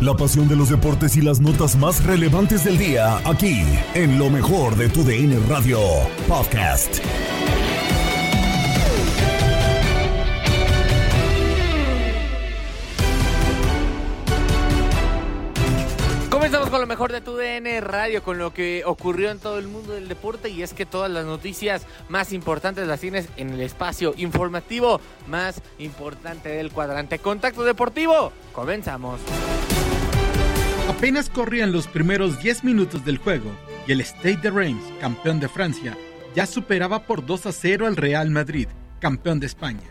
La pasión de los deportes y las notas más relevantes del día, aquí, en lo mejor de tu DN Radio Podcast. Comenzamos con lo mejor de tu DN Radio, con lo que ocurrió en todo el mundo del deporte y es que todas las noticias más importantes las tienes en el espacio informativo más importante del cuadrante. Contacto Deportivo, comenzamos. Apenas corrían los primeros 10 minutos del juego y el Stade de Reims, campeón de Francia, ya superaba por 2 a 0 al Real Madrid, campeón de España.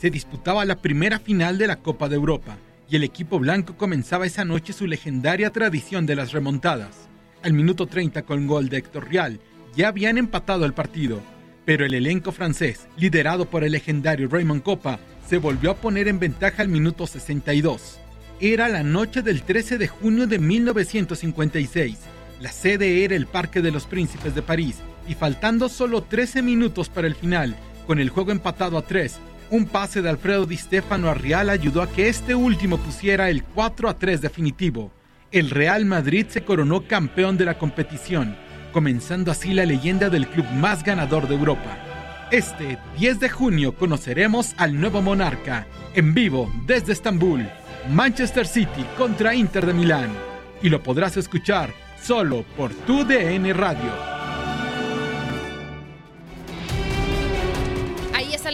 Se disputaba la primera final de la Copa de Europa y el equipo blanco comenzaba esa noche su legendaria tradición de las remontadas. Al minuto 30 con gol de Héctor Real ya habían empatado el partido, pero el elenco francés, liderado por el legendario Raymond Copa, se volvió a poner en ventaja al minuto 62. Era la noche del 13 de junio de 1956. La sede era el Parque de los Príncipes de París y faltando solo 13 minutos para el final, con el juego empatado a 3, un pase de Alfredo Di Stefano a Real ayudó a que este último pusiera el 4 a 3 definitivo. El Real Madrid se coronó campeón de la competición, comenzando así la leyenda del club más ganador de Europa. Este 10 de junio conoceremos al nuevo monarca, en vivo desde Estambul, Manchester City contra Inter de Milán. Y lo podrás escuchar solo por tu DN Radio.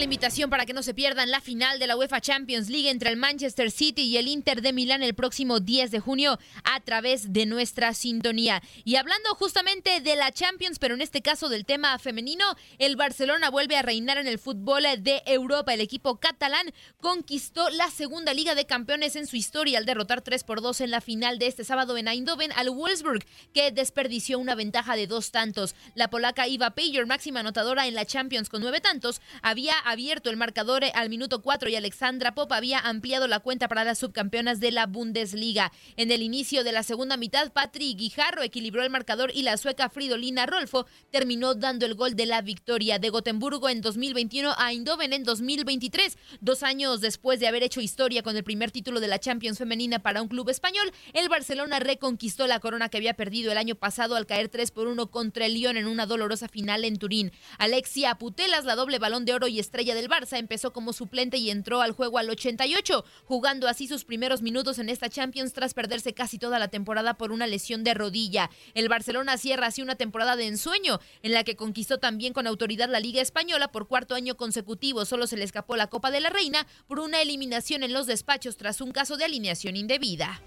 Invitación para que no se pierdan la final de la UEFA Champions League entre el Manchester City y el Inter de Milán el próximo 10 de junio a través de nuestra sintonía. Y hablando justamente de la Champions, pero en este caso del tema femenino, el Barcelona vuelve a reinar en el fútbol de Europa. El equipo catalán conquistó la segunda Liga de Campeones en su historia al derrotar 3 por 2 en la final de este sábado en Eindhoven al Wolfsburg, que desperdició una ventaja de dos tantos. La polaca Iva Payer, máxima anotadora en la Champions con nueve tantos, había abierto el marcador al minuto 4 y Alexandra Pop había ampliado la cuenta para las subcampeonas de la Bundesliga. En el inicio de la segunda mitad, Patri Guijarro equilibró el marcador y la sueca Fridolina Rolfo terminó dando el gol de la victoria de Gotemburgo en 2021 a Eindhoven en 2023. Dos años después de haber hecho historia con el primer título de la Champions femenina para un club español, el Barcelona reconquistó la corona que había perdido el año pasado al caer 3 por 1 contra el Lyon en una dolorosa final en Turín. Alexia Putelas, la doble balón de oro y estrella del Barça, empezó como suplente y entró al juego al 88, jugando así sus primeros minutos en esta Champions tras perderse casi toda la temporada por una lesión de rodilla. El Barcelona cierra así una temporada de ensueño, en la que conquistó también con autoridad la Liga Española por cuarto año consecutivo. Solo se le escapó la Copa de la Reina por una eliminación en los despachos tras un caso de alineación indebida.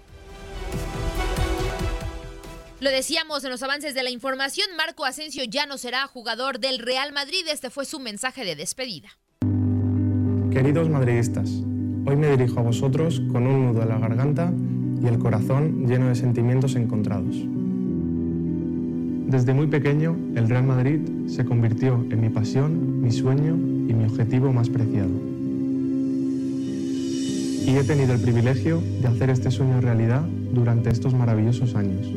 Lo decíamos en los avances de la información, Marco Asensio ya no será jugador del Real Madrid. Este fue su mensaje de despedida. Queridos madridistas, hoy me dirijo a vosotros con un nudo en la garganta y el corazón lleno de sentimientos encontrados. Desde muy pequeño, el Real Madrid se convirtió en mi pasión, mi sueño y mi objetivo más preciado. Y he tenido el privilegio de hacer este sueño realidad durante estos maravillosos años.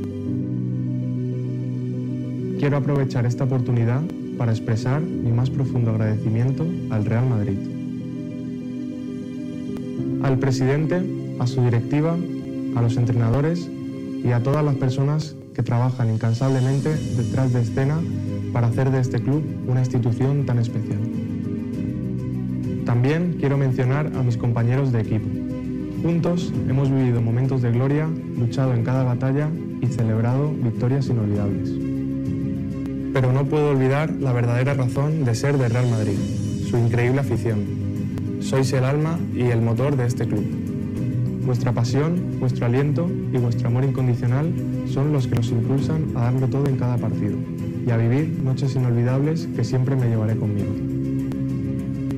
Quiero aprovechar esta oportunidad para expresar mi más profundo agradecimiento al Real Madrid al presidente, a su directiva, a los entrenadores y a todas las personas que trabajan incansablemente detrás de escena para hacer de este club una institución tan especial. También quiero mencionar a mis compañeros de equipo. Juntos hemos vivido momentos de gloria, luchado en cada batalla y celebrado victorias inolvidables. Pero no puedo olvidar la verdadera razón de ser de Real Madrid, su increíble afición, sois el alma y el motor de este club. Vuestra pasión, vuestro aliento y vuestro amor incondicional son los que nos impulsan a darlo todo en cada partido y a vivir noches inolvidables que siempre me llevaré conmigo.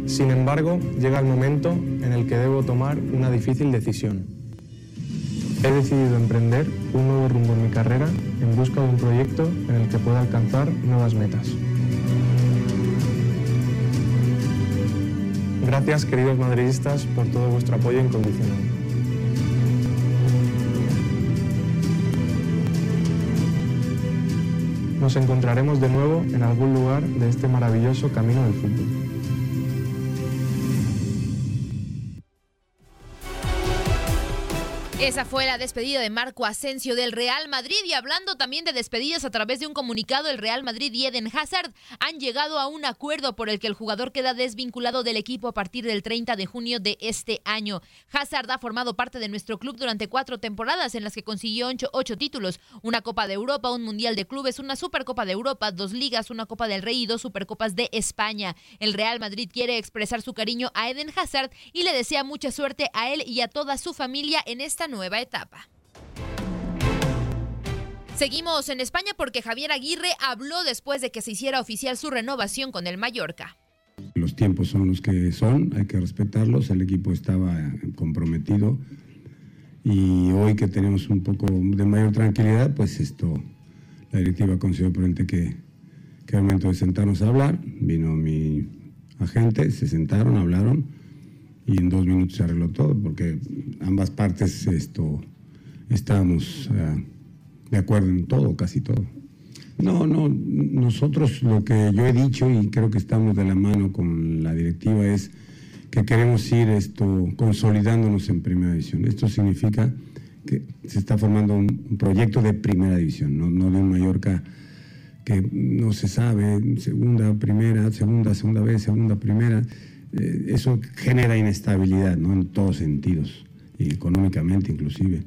Sin embargo, llega el momento en el que debo tomar una difícil decisión. He decidido emprender un nuevo rumbo en mi carrera en busca de un proyecto en el que pueda alcanzar nuevas metas. Gracias, queridos madridistas, por todo vuestro apoyo incondicional. Nos encontraremos de nuevo en algún lugar de este maravilloso camino del fútbol. Esa fue la despedida de Marco Asensio del Real Madrid y hablando también de despedidas a través de un comunicado, el Real Madrid y Eden Hazard han llegado a un acuerdo por el que el jugador queda desvinculado del equipo a partir del 30 de junio de este año. Hazard ha formado parte de nuestro club durante cuatro temporadas en las que consiguió ocho, títulos, una Copa de Europa, un Mundial de Clubes, una Supercopa de Europa, dos ligas, una Copa del Rey y dos Supercopas de España. El Real Madrid quiere expresar su cariño a Eden Hazard y le desea mucha suerte a él y a toda su familia en esta nueva etapa. Seguimos en España porque Javier Aguirre habló después de que se hiciera oficial su renovación con el Mallorca. Los tiempos son los que son, hay que respetarlos, el equipo estaba comprometido y hoy que tenemos un poco de mayor tranquilidad, pues esto, la directiva consideró prudente que, que el momento de sentarnos a hablar, vino mi agente, se sentaron, hablaron y en dos minutos se arregló todo, porque ambas partes esto, estábamos eh, de acuerdo en todo, casi todo. No, no, nosotros lo que yo he dicho y creo que estamos de la mano con la directiva es que queremos ir esto consolidándonos en primera división. Esto significa que se está formando un, proyecto de primera división, no, no de un Mallorca que no se sabe, segunda, primera, segunda, segunda vez, segunda, primera. Eh, eso genera inestabilidad ¿no? en todos sentidos, y económicamente inclusive.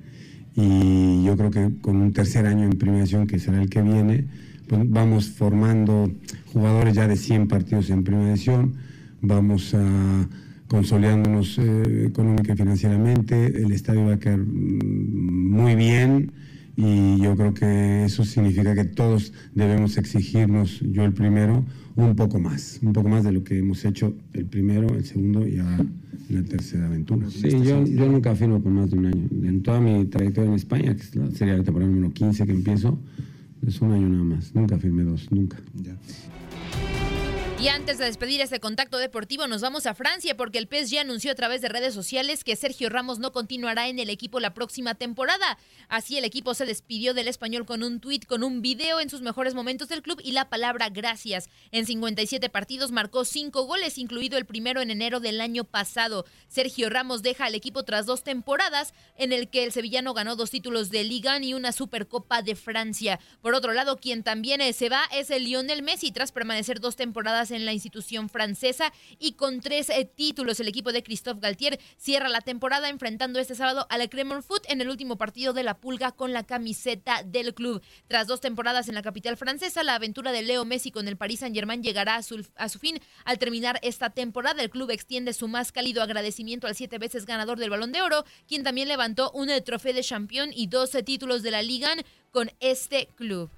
Y yo creo que con un tercer año en primera división, que será el que viene, pues vamos formando jugadores ya de 100 partidos en primera división, vamos a consolidándonos eh, económica y financieramente, el estadio va a quedar mm, muy bien y yo creo que eso significa que todos debemos exigirnos, yo el primero, un poco más, un poco más de lo que hemos hecho el primero, el segundo y ahora la tercera aventura. Sí, yo, yo nunca firmo por más de un año. En toda mi trayectoria en España, que sería la temporada número 15 que empiezo, es un año nada más. Nunca firmé dos, nunca. Ya. Y antes de despedir este contacto deportivo, nos vamos a Francia porque el PSG anunció a través de redes sociales que Sergio Ramos no continuará en el equipo la próxima temporada. Así el equipo se despidió del español con un tuit, con un video en sus mejores momentos del club y la palabra gracias. En 57 partidos marcó 5 goles, incluido el primero en enero del año pasado. Sergio Ramos deja al equipo tras dos temporadas en el que el sevillano ganó dos títulos de Liga y una Supercopa de Francia. Por otro lado, quien también se va es el Lionel Messi tras permanecer dos temporadas en la institución francesa y con tres eh, títulos. El equipo de Christophe Galtier cierra la temporada enfrentando este sábado a la Cremon Foot en el último partido de la Pulga con la camiseta del club. Tras dos temporadas en la capital francesa, la aventura de Leo Messi con el Paris Saint-Germain llegará a su, a su fin al terminar esta temporada. El club extiende su más cálido agradecimiento al siete veces ganador del Balón de Oro, quien también levantó un eh, trofeo de campeón y 12 títulos de la Liga con este club.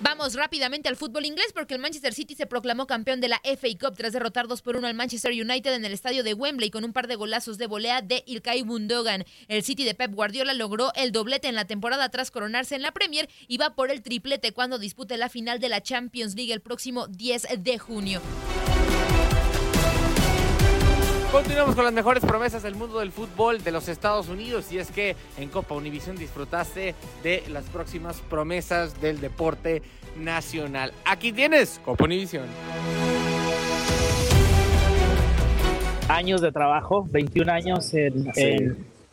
Vamos rápidamente al fútbol inglés porque el Manchester City se proclamó campeón de la FA Cup tras derrotar 2 por 1 al Manchester United en el estadio de Wembley con un par de golazos de volea de Ilkay Bundogan. El City de Pep Guardiola logró el doblete en la temporada tras coronarse en la Premier y va por el triplete cuando dispute la final de la Champions League el próximo 10 de junio. Continuamos con las mejores promesas del mundo del fútbol de los Estados Unidos y es que en Copa Univisión disfrutaste de las próximas promesas del deporte nacional. Aquí tienes Copa Univisión. Años de trabajo, 21 años en,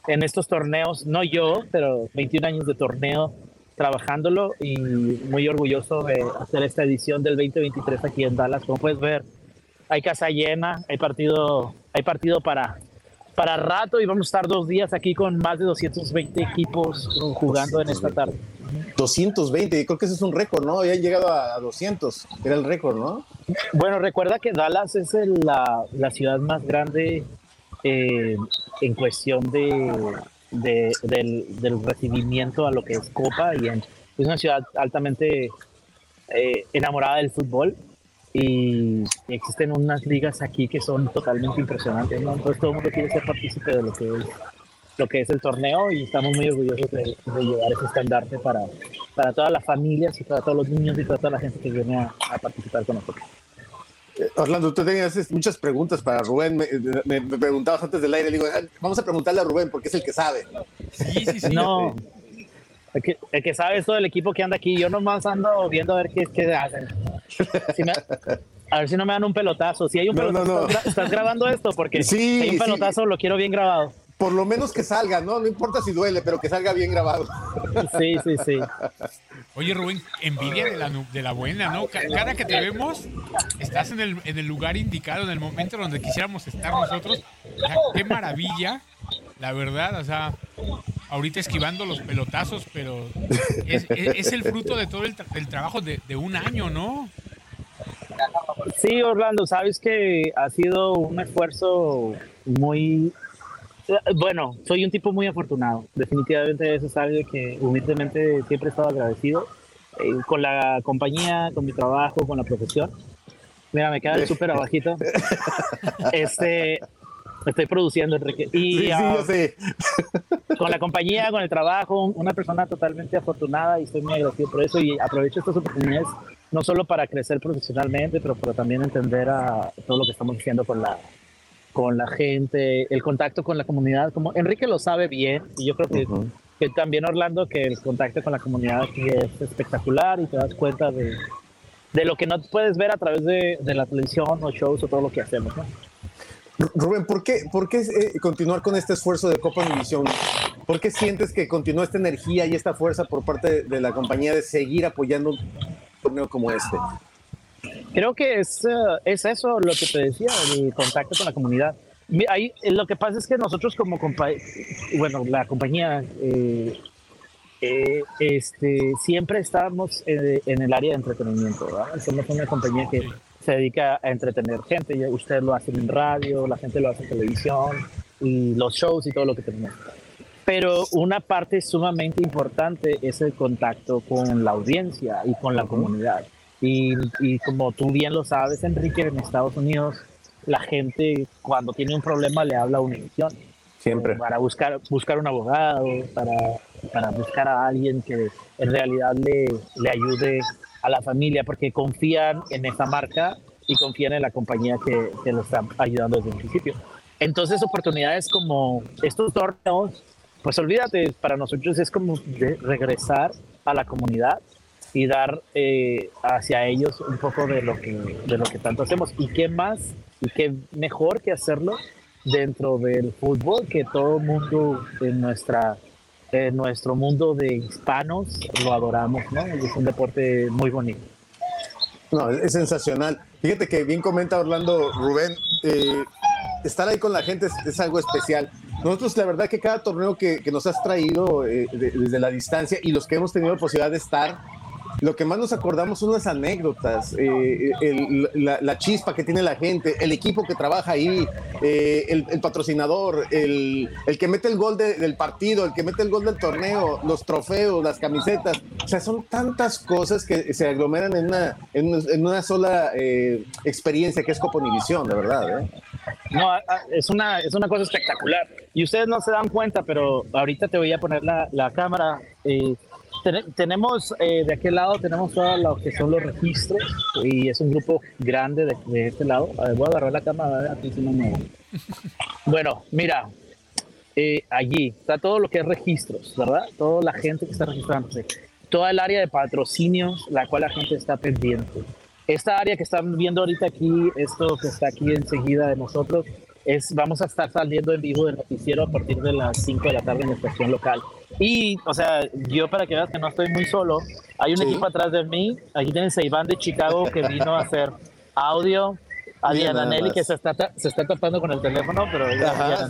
en, estos torneos, no yo, pero 21 años de torneo trabajándolo y muy orgulloso de hacer esta edición del 2023 aquí en Dallas. Como puedes ver, hay casa llena, hay partido, hay partido para, para rato y vamos a estar dos días aquí con más de 220 equipos jugando en esta tarde. 220, creo que ese es un récord, ¿no? Ya han llegado a 200, era el récord, ¿no? Bueno, recuerda que Dallas es la, la, ciudad más grande eh, en cuestión de, de del, del, recibimiento a lo que es Copa y es una ciudad altamente eh, enamorada del fútbol y existen unas ligas aquí que son totalmente impresionantes, ¿no? Entonces todo el mundo quiere ser partícipe de lo que es, lo que es el torneo y estamos muy orgullosos de, llevar ese estandarte para, para todas las familias y para todos los niños y para toda la gente que viene a, participar con nosotros. Eh, Orlando, tú tenías muchas preguntas para Rubén. Me, preguntabas antes del aire, digo, vamos a preguntarle a Rubén porque es el que sabe. Sí, sí, sí. No, el que, el que sabe es todo el equipo que anda aquí. Yo nomás ando viendo a ver qué, qué hacen a ver si no me dan un pelotazo. Si hay un pelotazo, Estás, grabando esto porque si hay un pelotazo, lo quiero bien grabado. por lo menos que salga, ¿no? No importa si duele, pero que salga bien grabado. Sí, sí, sí. Oye, Rubén, envidia de la, de la buena, ¿no? Cada que te vemos, estás en el, en el lugar indicado, en el momento donde quisiéramos estar nosotros. qué maravilla, la verdad, o sea, ahorita esquivando los pelotazos, pero es, el fruto de todo el, trabajo de, de un año, ¿no? Sí, Orlando, sabes que ha sido un esfuerzo muy bueno, soy un tipo muy afortunado. Definitivamente eso es algo que humildemente siempre he estado agradecido eh, con la compañía, con mi trabajo, con la profesión. Mira, me queda súper abajito. Este, estoy produciendo, Enrique. Y ah, con la compañía, con el trabajo, una persona totalmente afortunada y estoy muy agradecido por eso y aprovecho estas oportunidades no solo para crecer profesionalmente, pero para también entender a todo lo que estamos haciendo con la, con la gente, el contacto con la comunidad, como Enrique lo sabe bien, y yo creo que, que también Orlando, que el contacto con la comunidad aquí es espectacular y te das cuenta de, de lo que no puedes ver a través de, de, la televisión o shows o todo lo que hacemos. ¿no? Rubén, ¿por qué, por qué eh, continuar con este esfuerzo de Copa Univisión? ¿Por qué sientes que continúa esta energía y esta fuerza por parte de, la compañía de seguir apoyando un torneo como este? Creo que es, eh, es eso lo que te decía, el contacto con la comunidad. Ahí, eh, lo que pasa es que nosotros como bueno, la compañía, este, siempre estamos en, el área de entretenimiento. Somos una compañía que se dedica a entretener gente. Usted lo hace en radio, la gente lo hace en televisión y los shows y todo lo que tenemos. Pero una parte sumamente importante es el contacto con la audiencia y con la comunidad. Y, como tú bien lo sabes, Enrique, en Estados Unidos la gente cuando tiene un problema le habla a una edición. Siempre. Para buscar, buscar un abogado, para, para buscar a alguien que en realidad le, le ayude a la familia, porque confían en esa marca y confían en la compañía que, que lo está ayudando desde el principio. Entonces, oportunidades como estos torneos, pues olvídate, para nosotros es como regresar a la comunidad y dar eh, hacia ellos un poco de lo, que, de lo que tanto hacemos. ¿Y qué más y qué mejor que hacerlo dentro del fútbol que todo el mundo en, nuestra, en nuestro mundo de hispanos lo adoramos, ¿no? Es un deporte muy bonito. No, es sensacional. Fíjate que bien comenta Orlando Rubén, eh, estar ahí con la gente es, algo especial. Nosotros, la verdad que cada torneo que, que nos has traído eh, desde la distancia y los que hemos tenido la posibilidad de estar, lo que más nos acordamos son las anécdotas, eh, la, chispa que tiene la gente, el equipo que trabaja ahí, eh, el, patrocinador, el, que mete el gol del partido, el que mete el gol del torneo, los trofeos, las camisetas. O sea, son tantas cosas que se aglomeran en una, en, una sola eh, experiencia que es Copa Univisión, de verdad. No, es una, es una cosa espectacular. Y ustedes no se dan cuenta, pero ahorita te voy a poner la, la cámara tenemos eh, de aquel lado, tenemos todo lo que son los registros y es un grupo grande de, este lado. voy a agarrar la cámara aquí si no me... Bueno, mira, eh, allí está todo lo que es registros, ¿verdad? Toda la gente que está registrándose. Toda el área de patrocinios, la cual la gente está pendiente. Esta área que están viendo ahorita aquí, esto que está aquí enseguida de nosotros, es, vamos a estar saliendo en vivo del noticiero a partir de las 5 de la tarde en la estación local. Y, o sea, yo para que veas que no estoy muy solo, hay un equipo atrás de mí. Aquí tienes a Iván de Chicago que vino a hacer audio. A Diana Nelly que se está, se está tapando con el teléfono, pero ella,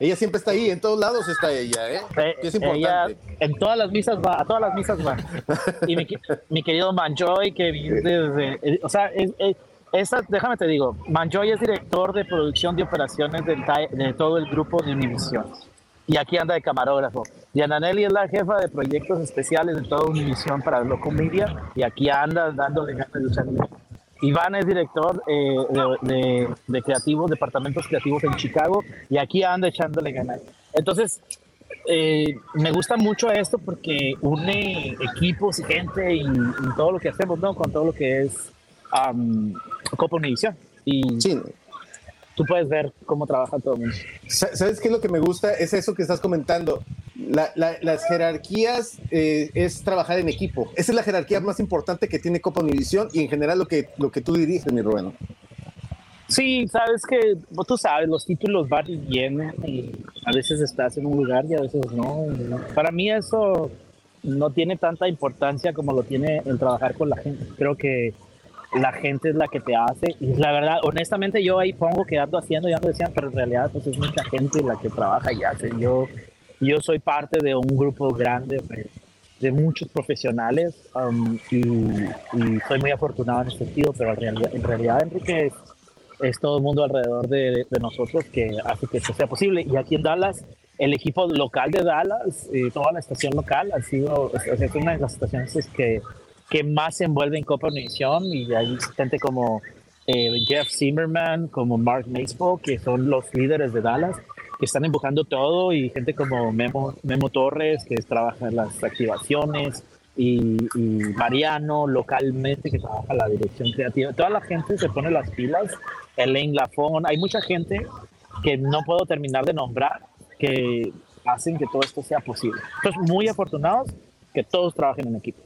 ella siempre está ahí, en todos lados está ella, ¿eh? es importante. en todas las misas va, a todas las misas va. y mi, mi querido Manjoy, que viene desde, eh, o sea, es, esa, déjame te digo, Manjoy es director de producción de operaciones de todo el grupo de Univision y aquí anda de camarógrafo. Diana Nelly es la jefa de proyectos especiales de toda Univision para Locomedia y aquí anda dándole ganas de usar. Iván es director eh, de, creativos, departamentos creativos en Chicago y aquí anda echándole ganas. Entonces, eh, me gusta mucho esto porque une equipos y gente y, todo lo que hacemos, ¿no? Con todo lo que es um, Copa Univision. Y sí tú puedes ver cómo trabaja todo el mundo. ¿Sabes qué es lo que me gusta? Es eso que estás comentando. las jerarquías eh, es trabajar en equipo. Esa es la jerarquía más importante que tiene Copa Univisión y en general lo que, lo que tú diriges, mi Rubén. Sí, sabes que tú sabes, los títulos van y vienen y a veces estás en un lugar y a veces no. Para mí eso no tiene tanta importancia como lo tiene el trabajar con la gente. Creo que la gente es la que te hace. Y la verdad, honestamente, yo ahí pongo que ando haciendo y ando decían, pero en realidad pues es mucha gente la que trabaja y hace. Yo, yo soy parte de un grupo grande de, muchos profesionales um, y, y, soy muy afortunado en ese sentido, pero en realidad, en realidad Enrique, es, es, todo el mundo alrededor de, de, nosotros que hace que esto sea posible. Y aquí en Dallas, el equipo local de Dallas, eh, toda la estación local, ha sido es una de las estaciones que que más se envuelve en Univisión y hay gente como eh, Jeff Zimmerman, como Mark Macebo, que son los líderes de Dallas, que están empujando todo y gente como Memo, Torres, que trabaja las activaciones, y, y, Mariano localmente, que trabaja la dirección creativa. Toda la gente se pone las pilas, Elaine Lafon, hay mucha gente que no puedo terminar de nombrar que hacen que todo esto sea posible. Entonces, muy afortunados que todos trabajen en equipo.